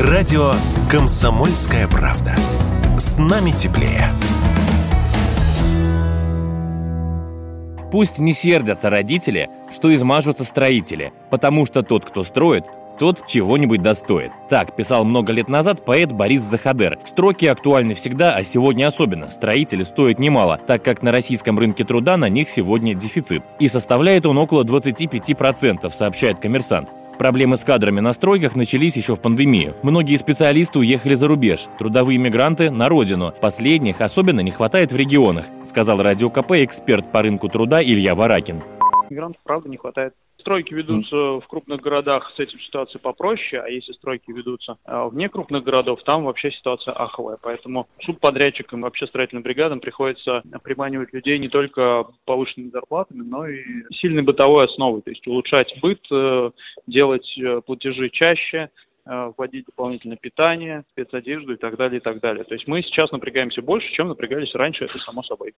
Радио «Комсомольская правда». С нами теплее. Пусть не сердятся родители, что измажутся строители, потому что тот, кто строит, тот чего-нибудь достоит. Так писал много лет назад поэт Борис Захадер. Строки актуальны всегда, а сегодня особенно. Строители стоят немало, так как на российском рынке труда на них сегодня дефицит. И составляет он около 25%, сообщает коммерсант. Проблемы с кадрами на стройках начались еще в пандемию. Многие специалисты уехали за рубеж, трудовые мигранты – на родину. Последних особенно не хватает в регионах, сказал Радио КП эксперт по рынку труда Илья Варакин. Мигрантов, правда, не хватает стройки ведутся в крупных городах, с этим ситуация попроще, а если стройки ведутся а, вне крупных городов, там вообще ситуация аховая. Поэтому субподрядчикам, вообще строительным бригадам приходится приманивать людей не только повышенными зарплатами, но и сильной бытовой основой, то есть улучшать быт, э, делать э, платежи чаще, э, вводить дополнительное питание, спецодежду и так далее, и так далее. То есть мы сейчас напрягаемся больше, чем напрягались раньше, это само собой.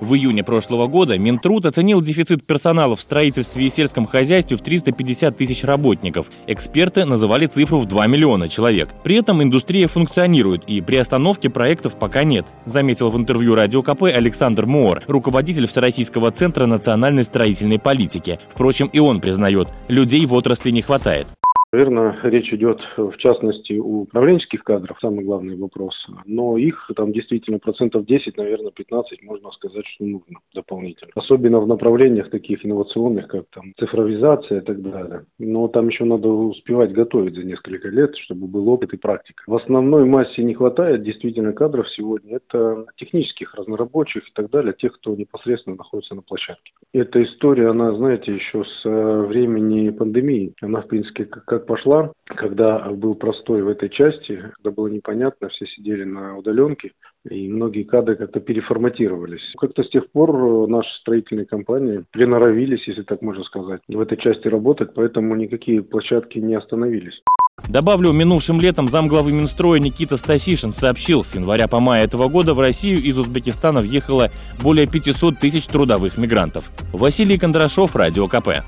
В июне прошлого года Минтруд оценил дефицит персонала в строительстве и сельском хозяйстве в 350 тысяч работников. Эксперты называли цифру в 2 миллиона человек. При этом индустрия функционирует и при остановке проектов пока нет, заметил в интервью Радио КП Александр Моор, руководитель Всероссийского центра национальной строительной политики. Впрочем, и он признает, людей в отрасли не хватает. Наверное, речь идет в частности у управленческих кадров, самый главный вопрос. Но их там действительно процентов 10, наверное, 15 можно сказать, что нужно дополнительно. Особенно в направлениях таких инновационных, как там цифровизация и так далее. Но там еще надо успевать готовить за несколько лет, чтобы был опыт и практика. В основной массе не хватает действительно кадров сегодня. Это технических, разнорабочих и так далее, тех, кто непосредственно находится на площадке. Эта история, она, знаете, еще с времени пандемии. Она, в принципе, как как пошла, когда был простой в этой части, когда было непонятно, все сидели на удаленке, и многие кадры как-то переформатировались. Как-то с тех пор наши строительные компании приноровились, если так можно сказать, в этой части работать, поэтому никакие площадки не остановились. Добавлю, минувшим летом замглавы Минстроя Никита Стасишин сообщил, с января по мая этого года в Россию из Узбекистана въехало более 500 тысяч трудовых мигрантов. Василий Кондрашов, Радио КП.